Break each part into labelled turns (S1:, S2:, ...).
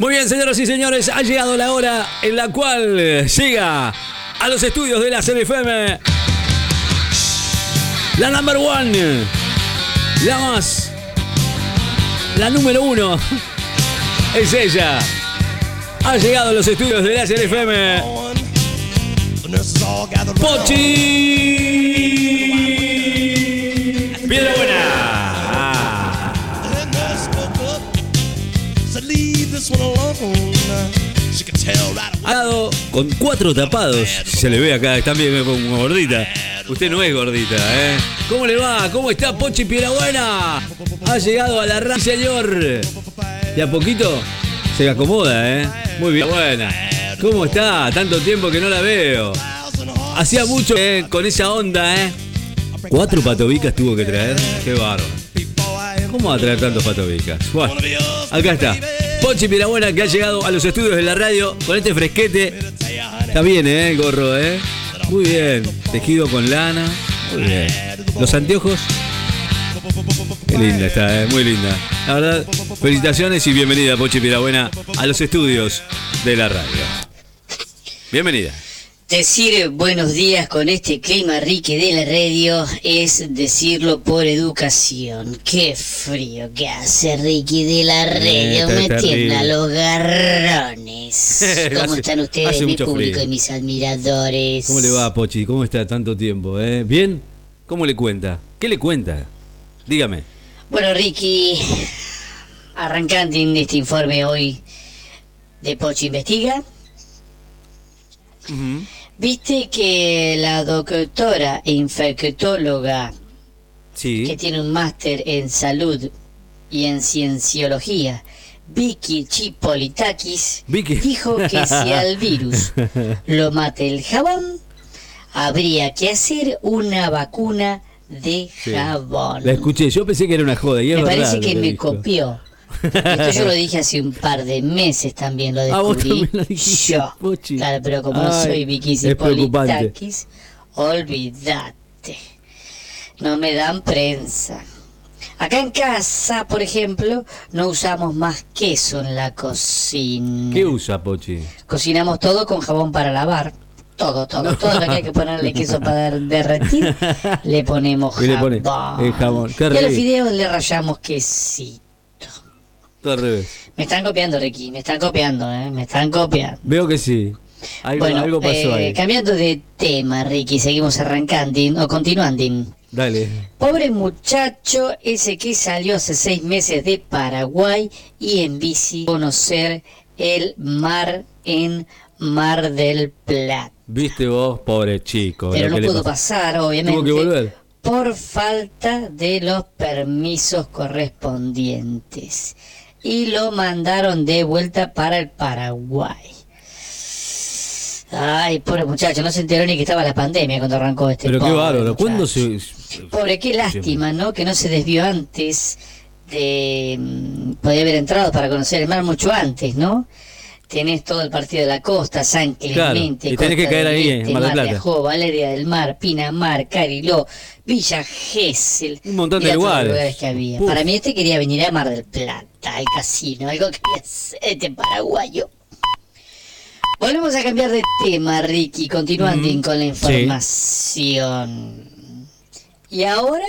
S1: Muy bien, señoras y señores, ha llegado la hora en la cual llega a los estudios de la CFM la number one, la más, la número uno, es ella. Ha llegado a los estudios de la CFM Pochi. Ha dado con cuatro tapados. Se le ve acá, está bien como gordita. Usted no es gordita, ¿eh? ¿Cómo le va? ¿Cómo está Pochi Buena? Ha llegado a la radio, señor. Y a poquito se acomoda, ¿eh? Muy bien, buena. ¿Cómo está? Tanto tiempo que no la veo. Hacía mucho ¿eh? con esa onda, ¿eh? Cuatro patobicas tuvo que traer. Qué bárbaro. ¿Cómo va a traer tantos patobicas? Bueno, acá está. Pochi Pirabuena que ha llegado a los estudios de la radio con este fresquete. Está bien, ¿eh? Gorro, ¿eh? Muy bien. Tejido con lana. Muy bien. Los anteojos. Qué linda está, ¿eh? Muy linda. La verdad, felicitaciones y bienvenida, Pochi Pirabuena, a los estudios de la radio. Bienvenida.
S2: Decir buenos días con este clima rique de la radio es decirlo por educación. Qué frío que hace Ricky de la radio, me tiembla los garrones. ¿Cómo están ustedes, mi público y mis admiradores?
S1: ¿Cómo le va, Pochi? ¿Cómo está tanto tiempo? Eh? ¿Bien? ¿Cómo le cuenta? ¿Qué le cuenta? Dígame.
S2: Bueno, Ricky, arrancando en este informe hoy de Pochi Investiga. Viste que la doctora infectóloga, que tiene un máster en salud y en cienciología, Vicky Chipolitakis, dijo que si al virus lo mate el jabón, habría que hacer una vacuna de jabón.
S1: La escuché, yo pensé que era una joda. Y
S2: me parece que me copió. Esto yo lo dije hace un par de meses también, lo ah, descubrí yo. Claro, pero como no soy Vicky Politakis, olvídate. No me dan prensa. Acá en casa, por ejemplo, no usamos más queso en la cocina.
S1: ¿Qué usa, Pochi?
S2: Cocinamos todo con jabón para lavar. Todo, todo, todo lo que hay que ponerle queso para derretir, le ponemos jabón. Y, le pone jabón. y a los fideos le rayamos quesito.
S1: Todo al revés.
S2: Me están copiando, Ricky, me están copiando, ¿eh? Me están copiando.
S1: Veo que sí. Algo, algo pasó eh, ahí.
S2: Cambiando de tema, Ricky, seguimos arrancando o continuando.
S1: Dale.
S2: Pobre muchacho ese que salió hace seis meses de Paraguay y en bici conocer el mar en Mar del Plata.
S1: Viste vos, pobre chico.
S2: Pero no pudo pasar, obviamente.
S1: Tuvo que volver.
S2: Por falta de los permisos correspondientes y lo mandaron de vuelta para el Paraguay. Ay, pobre muchacho, no se enteró ni que estaba la pandemia cuando arrancó este
S1: Pero qué bárbaro, ¿cuándo se...?
S2: Pobre, qué lástima, ¿no? Que no se desvió antes de... Mm, Podría haber entrado para conocer el mar mucho antes, ¿no? Tenés todo el partido de la costa, San Clemente,
S1: y tenés que caer ahí en Mar del
S2: Plata. Valeria del Mar, Pinamar, Cariló, Villa Gesell.
S1: Un montón de lugares.
S2: que había. Para mí este quería venir a Mar del Plata, al casino, algo que hacer este paraguayo. Volvemos a cambiar de tema, Ricky, continuando con la información. ¿Y ahora?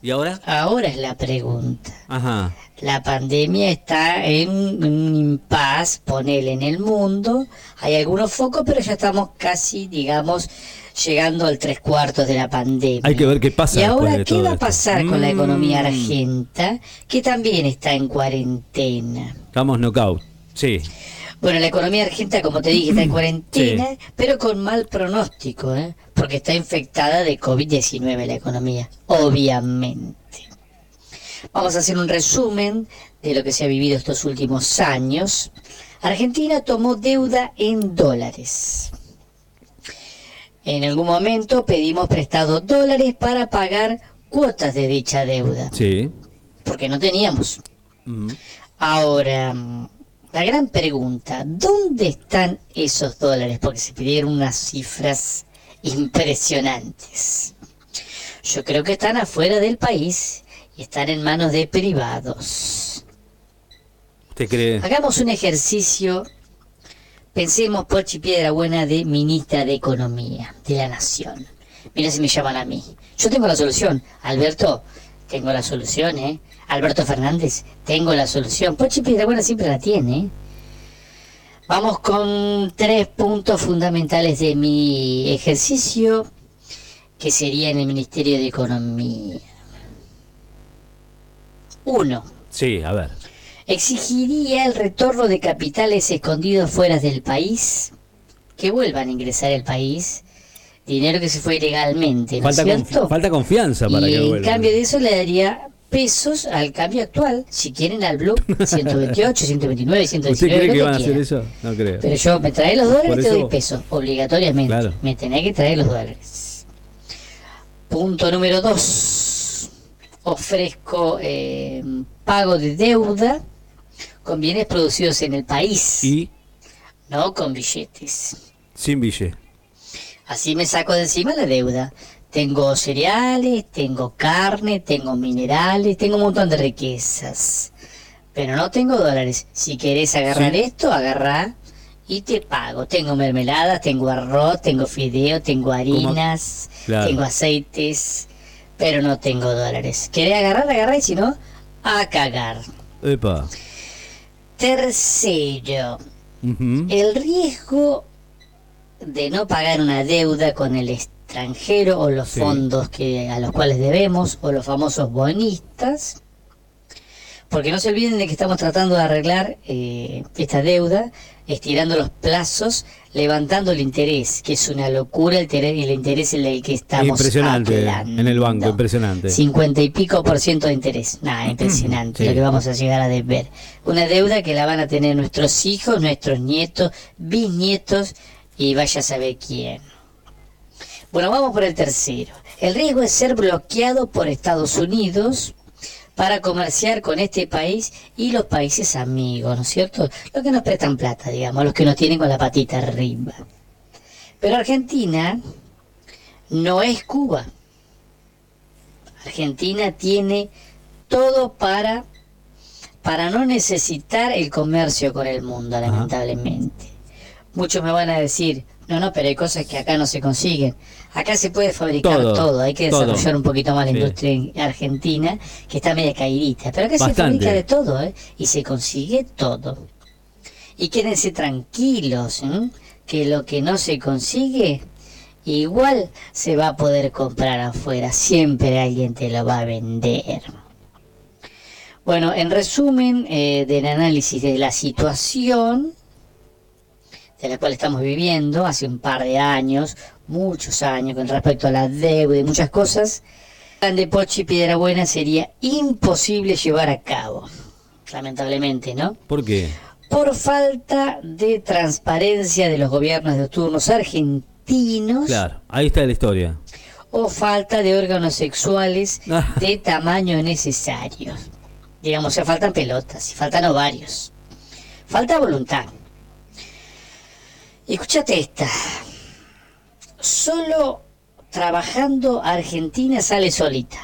S1: ¿Y ahora?
S2: Ahora es la pregunta.
S1: Ajá
S2: la pandemia está en un impas, ponele en el mundo. Hay algunos focos, pero ya estamos casi, digamos, llegando al tres cuartos de la pandemia.
S1: Hay que ver qué pasa.
S2: Y ahora, ¿qué va a pasar con la economía mm. argenta, que también está en cuarentena?
S1: Estamos knockout, sí.
S2: Bueno, la economía argenta, como te dije, está en cuarentena, pero con mal pronóstico, ¿eh? porque está infectada de COVID-19 la economía, obviamente. Vamos a hacer un resumen de lo que se ha vivido estos últimos años. Argentina tomó deuda en dólares. En algún momento pedimos prestado dólares para pagar cuotas de dicha deuda.
S1: Sí.
S2: Porque no teníamos. Ahora, la gran pregunta, ¿dónde están esos dólares? Porque se pidieron unas cifras impresionantes. Yo creo que están afuera del país y están en manos de privados.
S1: ¿Te cree?
S2: Hagamos un ejercicio. Pensemos, Pochi Piedra Buena, de ministra de Economía de la Nación. Mira si me llaman a mí. Yo tengo la solución. Alberto, tengo la solución, ¿eh? Alberto Fernández, tengo la solución. Pochi Piedra Buena siempre la tiene. ¿eh? Vamos con tres puntos fundamentales de mi ejercicio, que sería en el Ministerio de Economía. Uno.
S1: Sí, a ver.
S2: Exigiría el retorno de capitales escondidos fuera del país, que vuelvan a ingresar al país, dinero que se fue ilegalmente, ¿no
S1: Falta, confi- falta confianza para
S2: y
S1: que
S2: en
S1: vuelva.
S2: cambio de eso le daría pesos al cambio actual, si quieren al blue 128, 129, 119,
S1: ¿Usted cree que
S2: que
S1: van a hacer eso? No creo.
S2: Pero yo me trae los dólares y te doy
S1: eso-
S2: pesos, obligatoriamente.
S1: Claro.
S2: Me tenés que traer los dólares. Punto número dos. Ofrezco eh, pago de deuda con bienes producidos en el país,
S1: Y
S2: no con billetes.
S1: sin billete.
S2: Así me saco de encima la deuda. Tengo cereales, tengo carne, tengo minerales, tengo un montón de riquezas. Pero no tengo dólares. Si querés agarrar
S1: Sí.
S2: esto, agarrá y te pago. Tengo mermeladas, tengo arroz, tengo fideo, tengo harinas,
S1: Claro.
S2: tengo aceites, pero no tengo dólares. ¿Querés agarrar? Agarrá y si no, a cagar.
S1: Epa.
S2: Tercero, el riesgo de no pagar una deuda con el extranjero o los
S1: Sí.
S2: fondos que a los cuales debemos o los famosos bonistas porque no se olviden de que estamos tratando de arreglar eh, esta deuda estirando los plazos levantando el interés que es una locura el, el interés en el que estamos
S1: Impresionante
S2: hablando.
S1: en el banco, impresionante.
S2: 50 y pico por ciento de interés. Nada, impresionante
S1: Sí.
S2: lo que vamos a llegar a deber. Una deuda que la van a tener nuestros hijos, nuestros nietos, bisnietos y vaya a saber quién. Bueno, vamos por el tercero. El riesgo es ser bloqueado por Estados Unidos para comerciar con este país y los países amigos, ¿no es cierto? Los que nos prestan plata, digamos, los que nos tienen con la patita arriba. Pero Argentina no es Cuba. Argentina tiene todo para para no necesitar el comercio con el mundo, lamentablemente. Muchos me van a decir, no, no, pero hay cosas que acá no se consiguen. Acá se puede fabricar
S1: Todo,
S2: todo, hay que
S1: todo.
S2: desarrollar un poquito más la industria en argentina, que está media caídita. Pero acá se fabrica de todo, ¿eh? Y se consigue todo. Y quédense tranquilos, ¿eh? que lo que no se consigue, igual se va a poder comprar afuera. Siempre alguien te lo va a vender. Bueno, en resumen eh, del análisis de la situación de la cual estamos viviendo hace un par de años, muchos años con respecto a la deuda y muchas cosas, el plan de Pochi Piedra Buena sería imposible llevar a cabo, lamentablemente, ¿no?
S1: ¿Por qué?
S2: Por falta de transparencia de los gobiernos de turnos argentinos
S1: Claro, ahí está la historia.
S2: o falta de órganos sexuales
S1: Ah.
S2: de tamaño necesario. Digamos, se faltan pelotas, y faltan ovarios. Falta voluntad. Escúchate esta. Solo trabajando Argentina sale solita.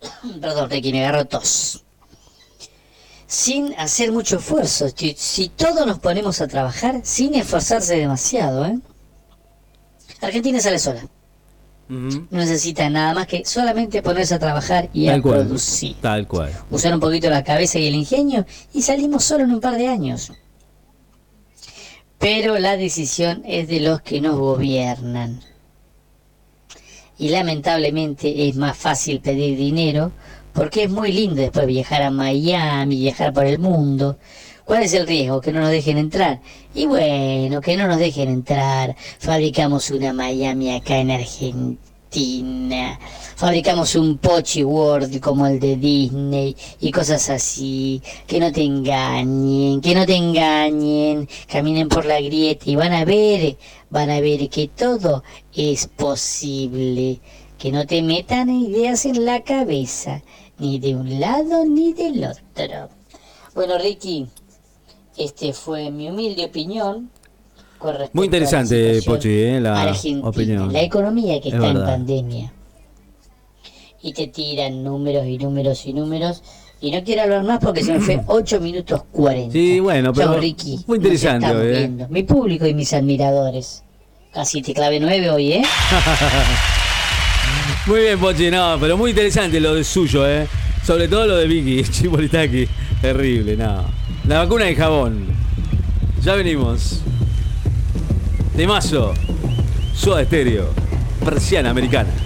S2: Perdón, Ricky, me agarró tos. Sin hacer mucho esfuerzo. Si, todos nos ponemos a trabajar sin esforzarse demasiado, ¿eh? Argentina sale sola. No necesita nada más que solamente ponerse a trabajar y a
S1: cual.
S2: producir.
S1: Tal cual.
S2: Usar un poquito la cabeza y el ingenio y salimos solo en un par de años. Pero la decisión es de los que nos gobiernan. Y lamentablemente es más fácil pedir dinero porque es muy lindo después viajar a Miami, viajar por el mundo. ¿Cuál es el riesgo? Que no nos dejen entrar. Y bueno, que no nos dejen entrar. Fabricamos una Miami acá en Argentina. Fabricamos un Pochi World como el de Disney y cosas así. Que no te engañen, que no te engañen. Caminen por la grieta y van a ver, van a ver que todo es posible. Que no te metan ideas en la cabeza, ni de un lado ni del otro. Bueno, Ricky, este fue mi humilde opinión.
S1: Muy
S2: la
S1: interesante, Pochi, ¿eh? la
S2: argentina,
S1: opinión.
S2: La economía que
S1: Es
S2: está en pandemia. Y te tiran números y números y números. Y no quiero hablar más porque se me fue 8 minutos 40.
S1: Sí, bueno, pero
S2: Chau, Ricky.
S1: muy interesante ¿eh?
S2: Mi público y mis admiradores. Casi te clave 9 hoy, ¿eh?
S1: Muy bien, Pochi, no, pero muy interesante lo de suyo, ¿eh? Sobre todo lo de Vicky, Chipolitaki. Terrible, no. La vacuna de jabón. Ya venimos. De mazo. Soda estéreo. Persiana americana.